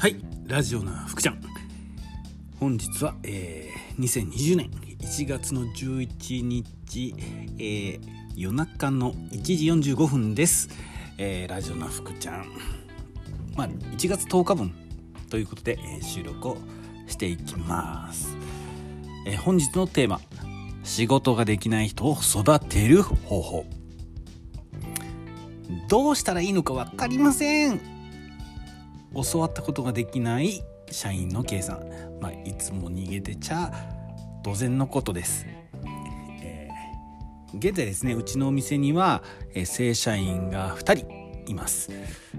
はいラジオな福ちゃん。本日は、えー、2020年1月の11日、えー、夜中の1時45分です、えー、ラジオな福ちゃん。まあ1月10日分ということで、えー、収録をしていきます、えー、本日のテーマ仕事ができない人を育てる方法。どうしたらいいのか分かりません。教わったことができない社員の計算、まあ、いつも逃げてちゃ当然のことです、えー、現在ですねうちのお店には、えー、正社員が2人います、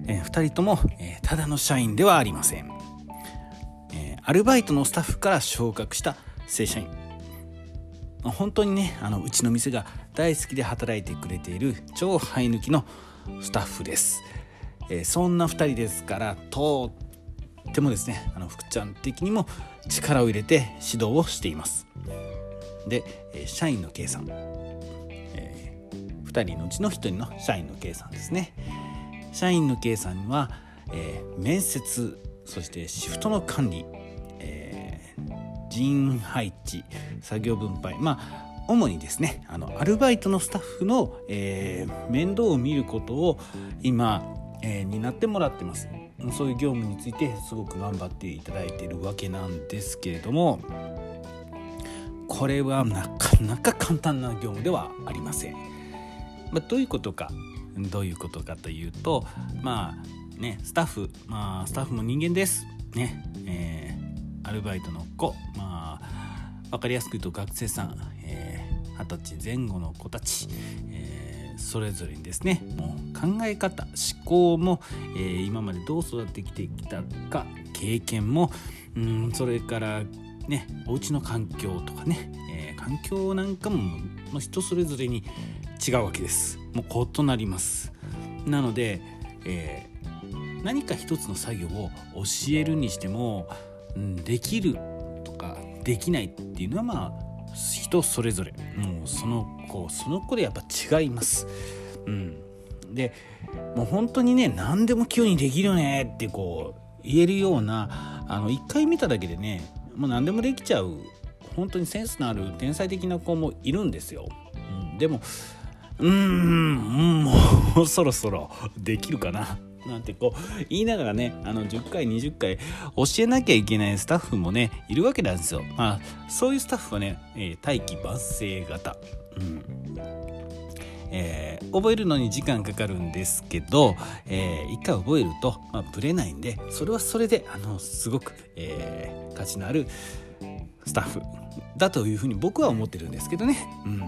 えー、2人とも、えただの社員ではありません、えアルバイトのスタッフから昇格した正社員本当にねあのうちの店が大好きで働いてくれている。超生え抜きのスタッフですえ、そんな2人ですからとってもですねあの福ちゃん的にも力を入れて指導をしています。で、え、社員の計算、えー、2人のうちの1人の社員の計算ですね。社員の計算は、えー、面接そしてシフトの管理、えー、人配置作業分配まあ主にですねあのアルバイトのスタッフの、えー、面倒を見ることを今えー、になってもらってます。そういう業務についてすごく頑張っていただいているわけなんですけれどもこれはなかなか簡単な業務ではありません、まあ、どういうことかどういうことかというとまあねスタッフまあスタッフも人間です。ねえー、アルバイトの子まあ分かりやすく言うと学生さん、えー、歳前後の子たち、それぞれにですねもう考え方思考も、えー、今までどう育ってきてきたか経験もうんそれからねお家の環境とかね、えー、環境なんかも、まあ、人それぞれに違うわけです。もう異なります。なので、えー、何か一つの作業を教えるにしても、うん、できるとかできないっていうのはまあ人それぞれ。もうその子その子でやっぱ違います。うん、でもう本当にね何でも器用にできるよねってこう言えるようなあの1回見ただけでねもう何でもできちゃう本当にセンスのある天才的な子もいるんですよ。うん、でもうーんもうそろそろできるかななんてこう言いながらねあの10回20回教えなきゃいけないスタッフもねいるわけなんですよ。まあそういうスタッフはね、えー、大器晩成型。えー、覚えるのに時間かかるんですけど、えー、一回覚えると、まあ、ブレないんでそれはそれであのすごく、えー、価値のあるスタッフだというふうに僕は思ってるんですけどね。うん、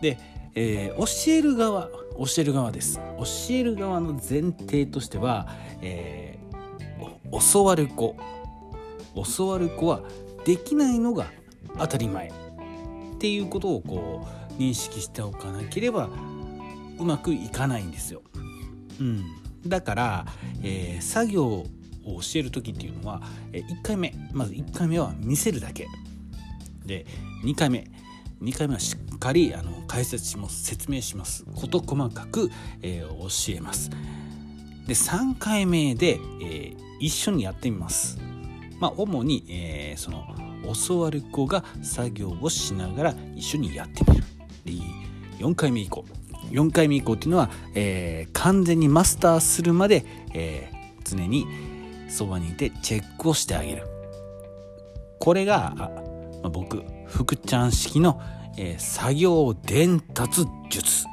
でえー、教える側教える側です。教える側の前提としては、えー、教わる子。教わる子はできないのが当たり前。っていうことをこう認識しておかなければうまくいかないんですよ。うん、だから、えー、作業を教える時っていうのは、え、1回目まず1回目は見せるだけ。で2回目2回目はしっかりあの解説します説明します。事細かく、えー、教えます。で3回目で、えー、一緒にやってみます。まあ主に、えー、その教わる子が作業をしながら一緒にやってみる。4回目以降。4回目以降っていうのは、えー、完全にマスターするまで、えー、常にそばにいてチェックをしてあげる。これが、まあ、僕福ちゃん式の、えー、作業伝達術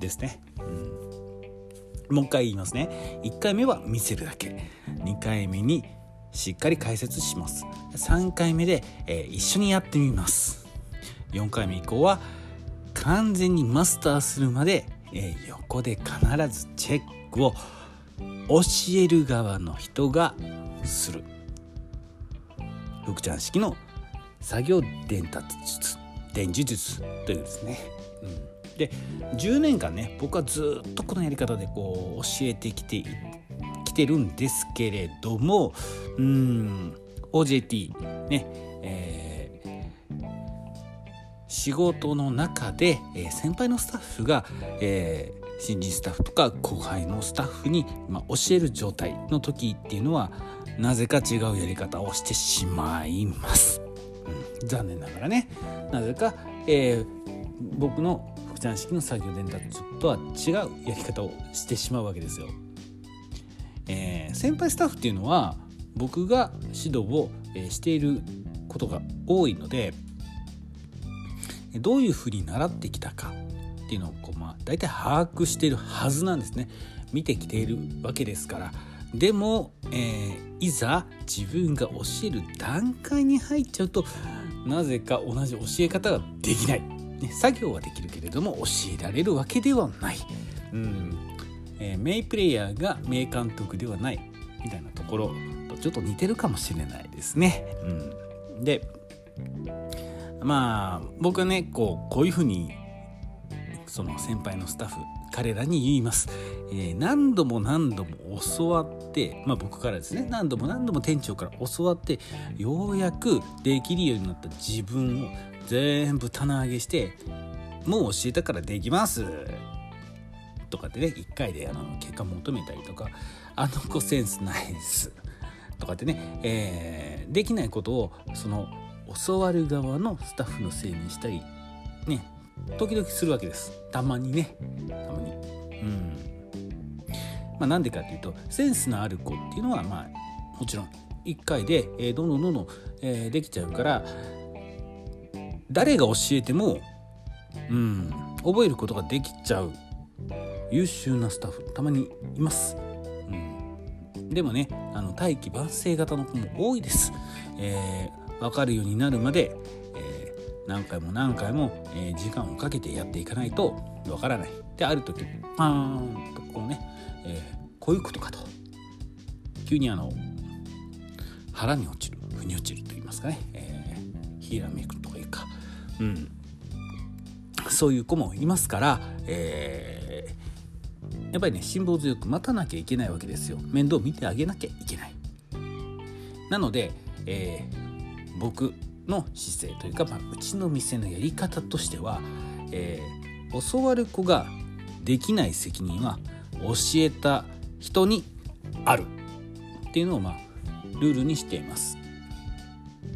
ですね、うん、もう一回言いますね。1回目は見せるだけ。2回目にしっかり解説します。3回目で、えー、一緒にやってみます。4回目以降は完全にマスターするまで、えー、横で必ずチェックを教える側の人がする。福ちゃん式の作業伝達術伝授術というですね、うん、で10年間ね僕はずっとこのやり方でこう教えてきてきてるんですけれどもうん OJT ねえー、仕事の中で、え、先輩のスタッフが、え新人スタッフとか後輩のスタッフに、まあ、教える状態の時っていうのはなぜか違うやり方をしてしまいます、うん、残念ながらね。なぜか、えー、僕の副ちゃん式の作業伝達とは違うやり方をしてしまうわけですよ、えー、先輩スタッフっていうのは僕が指導をしていることが多いのでどういうふうに習ってきたかっていうのをこう、まあ、大体把握しているはずなんですね。見てきているわけですから。でも、えー、いざ自分が教える段階に入っちゃうとなぜか同じ教え方ができない、ね、作業はできるけれども教えられるわけではない、うん。えー、名プレイヤーが名監督ではない。みたいなところとちょっと似てるかもしれないですね。うん、でまあ僕はねこうこういうふうにその先輩のスタッフ彼らに言います、えー、何度も何度も教わってまあ僕からですね何度も何度も店長から教わってようやくできるようになった自分を全部棚上げしてもう教えたからできます。とかってね1回であの結果求めたりとかあの子センスないです。とかってね、えー、できないことをその教わる側のスタッフのせいにしたりね。時々するわけです。たまにね。たまに。うん。まあなんでかっていうとセンスのある子っていうのはまあもちろん1回で、えー、どんどんどんどん、えー、できちゃうから誰が教えてもうん覚えることができちゃう優秀なスタッフたまにいます、うん、でもねあの大器晩成型の子も多いです、えー、分かるようになるまで何回も何回も、えー、時間をかけてやっていかないとわからない。である時パーンとこうね、えー、こういうことかと。急にあの腹に落ちる腑に落ちると言いますかね、えー、ひらめくというか、うん、そういう子もいますから、えー、やっぱりね辛抱強く待たなきゃいけないわけですよ。面倒見てあげなきゃいけない。なので、えー、僕の姿勢というか、まあ、うちの店のやり方としては、えー、教わる子ができない責任は教えた人にあるっていうのをまあルールにしています。う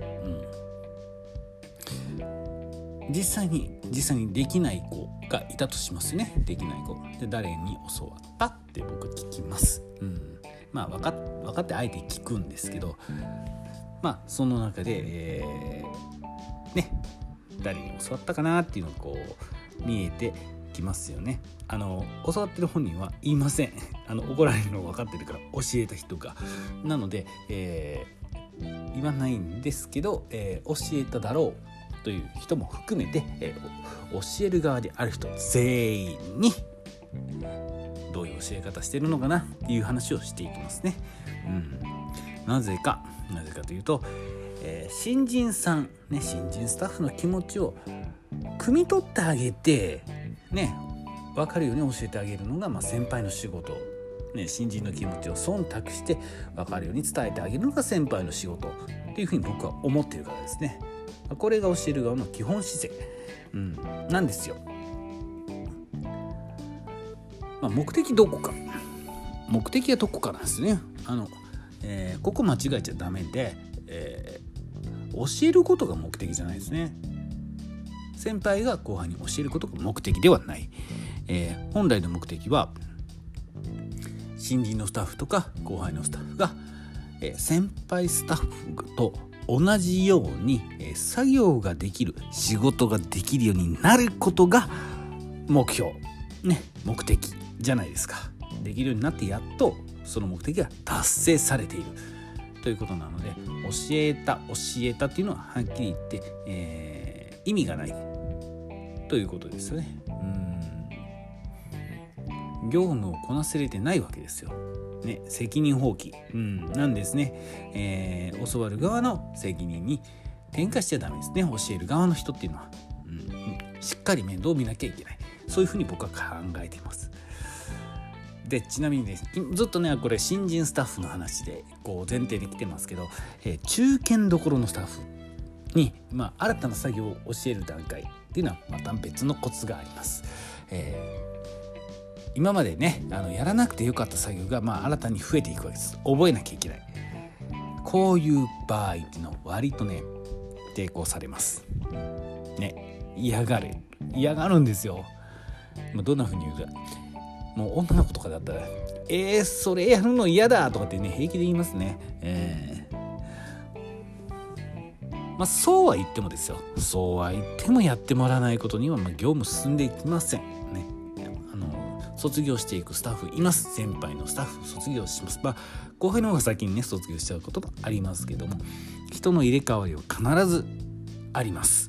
ん、実際に実際にできない子がいたとしますねできない子で誰に教わったって僕聞きます。うん、まあ分か分かってあえて聞くんですけどまあその中で、えー、ね誰に教わったかなっていうのがこう見えてきますよね。あの教わってる本人は言いません。あの怒られるの分かってるから教えた人が。なので、えー、言わないんですけど、えー、教えただろうという人も含めて、えー、教える側である人全員にどういう教え方してるのかなっていう話をしていきますね。うん、なぜかなぜかというと、えー、新人さん、ね、新人スタッフの気持ちを汲み取ってあげてね分かるように教えてあげるのが、まあ、先輩の仕事、ね、新人の気持ちを忖度して分かるように伝えてあげるのが先輩の仕事っていうふうに僕は思ってるからですね。これが教える側の基本姿勢、うん、なんですよ、まあ、目的どこか。目的はどこかなんですね。あのえー、ここ間違えちゃダメで、えー、教えることが目的じゃないですね。先輩が後輩に教えることが目的ではない、えー、本来の目的は新人のスタッフとか後輩のスタッフが、え先輩スタッフと同じように、え作業ができる仕事ができるようになることが目標。ね目的じゃないですか。できるようになってやっとその目的が達成されている。ということなので教えた教えたっていうのははっきり言って、えー、意味がない。ということですよね。うん。業務をこなせれてないわけですよ。ね、責任放棄、うん、なんですね、えー、教わる側の責任に転嫁しちゃダメですね。教える側の人っていうのは、うん、しっかり面倒を見なきゃいけない。そういうふうに僕は考えています。でちなみにですねずっとねこれ新人スタッフの話でこう前提で来てますけど、えー、中堅どころのスタッフに、まあ、新たな作業を教える段階っていうのはまた別のコツがあります。えー、今までねあのやらなくてよかった作業が、まあ、新たに増えていくわけです。覚えなきゃいけない。こういう場合っていうのは割とね抵抗されます。ね嫌がる。嫌がるんですよ、まあ、どんな風に言うか。もう女の子とかだったら「えー、それやるの嫌だ」とかってね平気で言いますね。えー。まあ、そうは言ってもですよ。そうは言ってもやってもらわないことには、まあ、業務進んでいきません。ね。あの卒業していくスタッフいます。先輩のスタッフ卒業します。まあ後輩の方が先にね卒業しちゃうこともありますけども人の入れ替わりは必ずあります。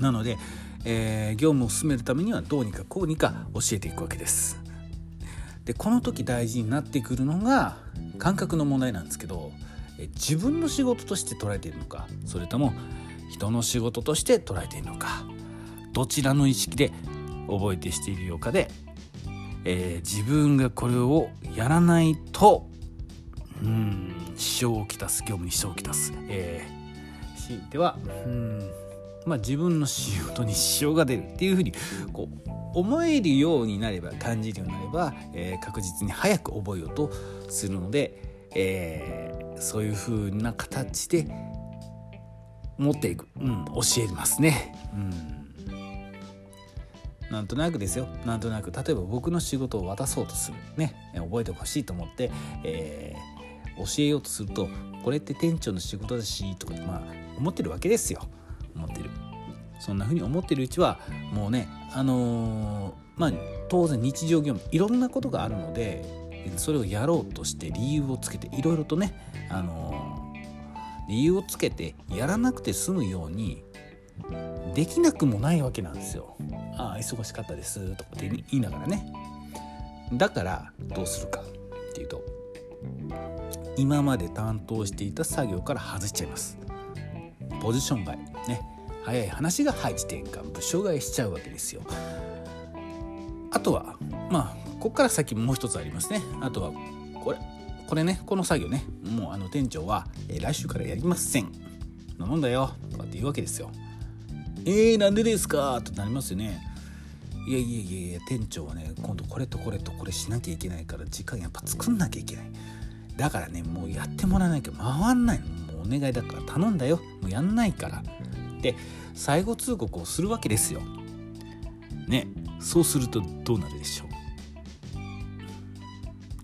なので、えー、業務を進めるためにはどうにかこうにか教えていくわけです。でこの時大事になってくるのが感覚の問題なんですけど自分の仕事として捉えているのかそれとも人の仕事として捉えているのかどちらの意識で覚えてしているようかで、えー、自分がこれをやらないとうん支障をきたす業務に支障をきたす、えー、強いてはうんまあ自分の仕事に支障が出るっていうふうにこう思えるようになれば感じるようになれば、えー、確実に早く覚えようとするので、えー、そういう風な形で持っていく、うん、教えますね。うん。なんとなくですよ。なんとなく。例えば僕の仕事を渡そうとする。ね。覚えてほしいと思って、えー、教えようとするとこれって店長の仕事だしとかまあ思ってるわけですよ。思ってるそんな風に思ってるうちはもうねあのー、まあ当然日常業務いろんなことがあるのでそれをやろうとして理由をつけていろいろとね、あのー、理由をつけてやらなくて済むようにできなくもないわけなんですよ。ああ忙しかったですとかって言いながらね。だからどうするかっていうと今まで担当していた作業から外しちゃいます。ポジション外ね早い話が配置転換部署替えしちゃうわけですよ。あとはまあここから先もう一つありますね。あとはこれこれねこの作業ねもうあの店長は、えー、来週からやりません。なもんだよとかって言うわけですよ。えー、なんでですか？となりますよね。いやいやいやいや店長はね今度これとこれとこれしなきゃいけないから時間やっぱ作んなきゃいけない。だからねもうやってもらわなきゃ回んないもうお願いだから頼んだよもうやんないからって最後通告をするわけですよ。ねそうするとどうなるでしょう。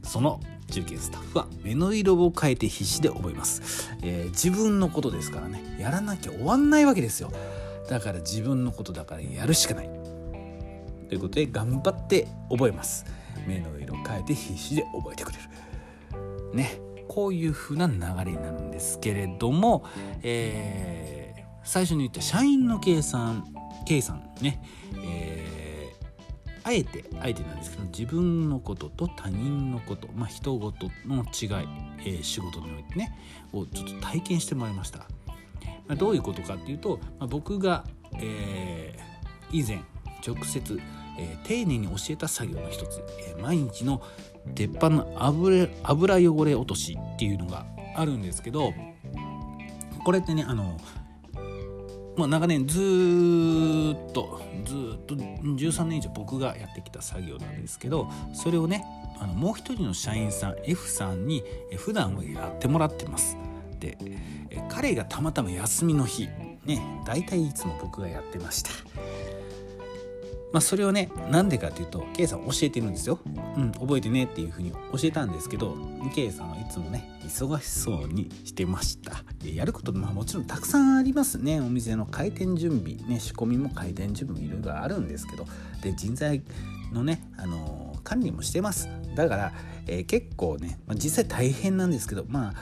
その中継スタッフは目の色を変えて必死で覚えます、えー、自分のことですからね。やらなきゃ終わんないわけですよ。だから自分のことだからやるしかない。ということで頑張って覚えます。目の色変えて必死で覚えてくれる。ねこういう風な流れになるんですけれども、えー最初に言った社員の計算計算ね、えー、あえてあえてなんですけど自分のことと他人のことまあ人事の違い、えー、仕事においてねをちょっと体験してもらいました、まあ、どういうことかっていうと、まあ、僕が、えー、以前直接、え、丁寧に教えた作業の一つ、え、毎日の鉄板の油油汚れ落としっていうのがあるんですけどこれってねあのまあ、長年ずっとずっと13年以上僕がやってきた作業なんですけどそれをねあのもう一人の社員さん F さんに普段はやってもらってます。で彼がたまたま休みの日ね大体いつも僕がやってました。まあ、それをねなんでかっていうと K さん教えてるんですよ、うん、覚えてねっていうふうに教えたんですけど K さんはいつもね忙しそうにしてました。やることまあもちろんたくさんありますね。お店の開店準備ね仕込みも開店準備いろいろあるんですけどで人材のね、あのー、管理もしてます。だから、えー、結構ね、まあ、実際大変なんですけどまあ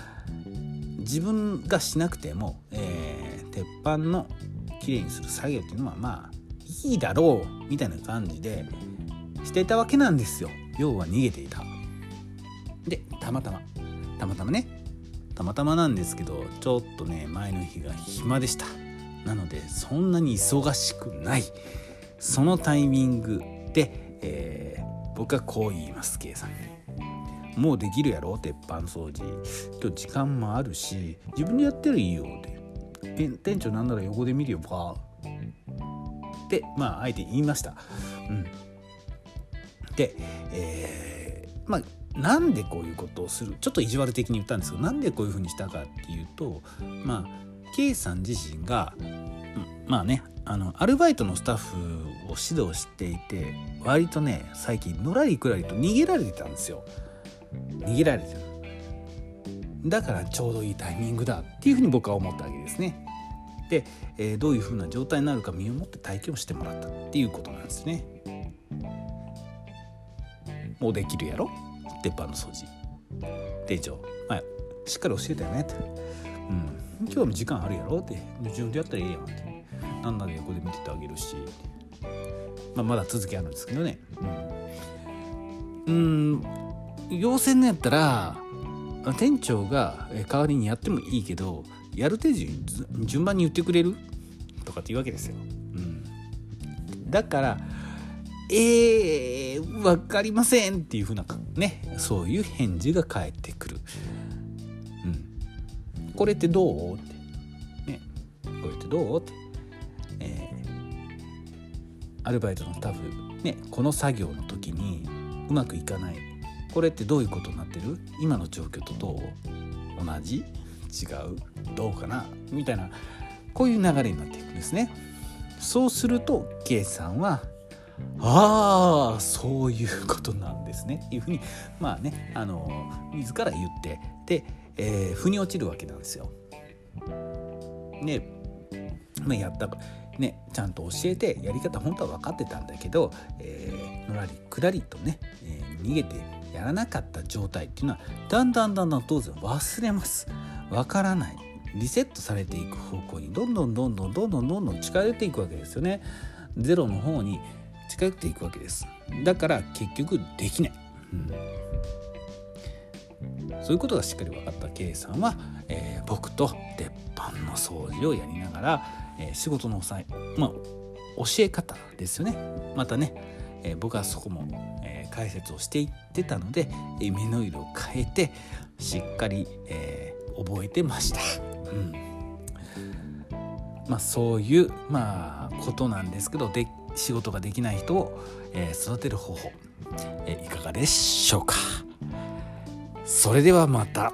自分がしなくても、えー、鉄板のきれいにする作業っていうのはまあいいだろうみたいな感じでしていたわけなんですよ。要は逃げていた。でたまたま。たまたまね。たまたまなんですけどちょっとね前の日が暇でした。なのでそんなに忙しくない。そのタイミングで、えー、僕はこう言います計算もうできるやろ鉄板掃除。今日時間もあるし自分でやってるいいよって。店長なんなら横で見るよかってまああえて言いました、うん、で、えー、まあなんでこういうことをする？ちょっと意地悪的に言ったんですけどなんでこういうふうにしたかっていうとまあ K さん自身が、うん、まあねあのアルバイトのスタッフを指導していて割とね最近のらりくらりと逃げられてたんですよ。逃げられてるだからちょうどいいタイミングだっていうふうに僕は思ったわけですね。で、えー、どういうふうな状態になるか身をもって体験をしてもらったっていうことなんですね。もうできるやろ？鉄板の掃除。店長、まあ、しっかり教えたよねって、うん、今日も時間あるやろ？って。自分でやったらええやんって。なんなら横で見ててあげるし、まあ、まだ続きあるんですけどね。うん、うん、要請のやったら店長が代わりにやってもいいけどやる程度順番に言ってくれる？とかって言うわけですよ。うん、だからえー、分かりませんっていうふうなね。そういう返事が返ってくる。うん、これってどう？って、ね、これってどう？って、えー、アルバイトのタッフ、ね、この作業の時にうまくいかない。これってどういうことになってる？今の状況とどう？同じ？違う？どうかな？みたいなこういう流れになっていくんですね。そうすると K さんはああそういうことなんですねっていうふうにまあねあの自ら言ってで、えー、腑に落ちるわけなんですよ。ねまあ、やったねちゃんと教えてやり方本当は分かってたんだけど、えー、のらりくらりとね、えー、逃げてやらなかった状態っていうのはだんだんだんだん当然忘れますわからない。リセットされていく方向にどんどんどんどんどんどんどんどん近寄っていくわけですよね。ゼロの方に近寄っていくわけです。だから結局できない、うん、そういうことがしっかり分かった K さんは、えー、僕と鉄板の掃除をやりながら、えー、仕事の際まあ教え方ですよね。またね、えー、僕はそこも、え解説をしていってたので、え目の色を変えてしっかり、え覚えてました。うんまあ、そういう、まあ、ことなんですけどで仕事ができない人を、えー、育てる方法、えー、いかがでしょうかそれではまた。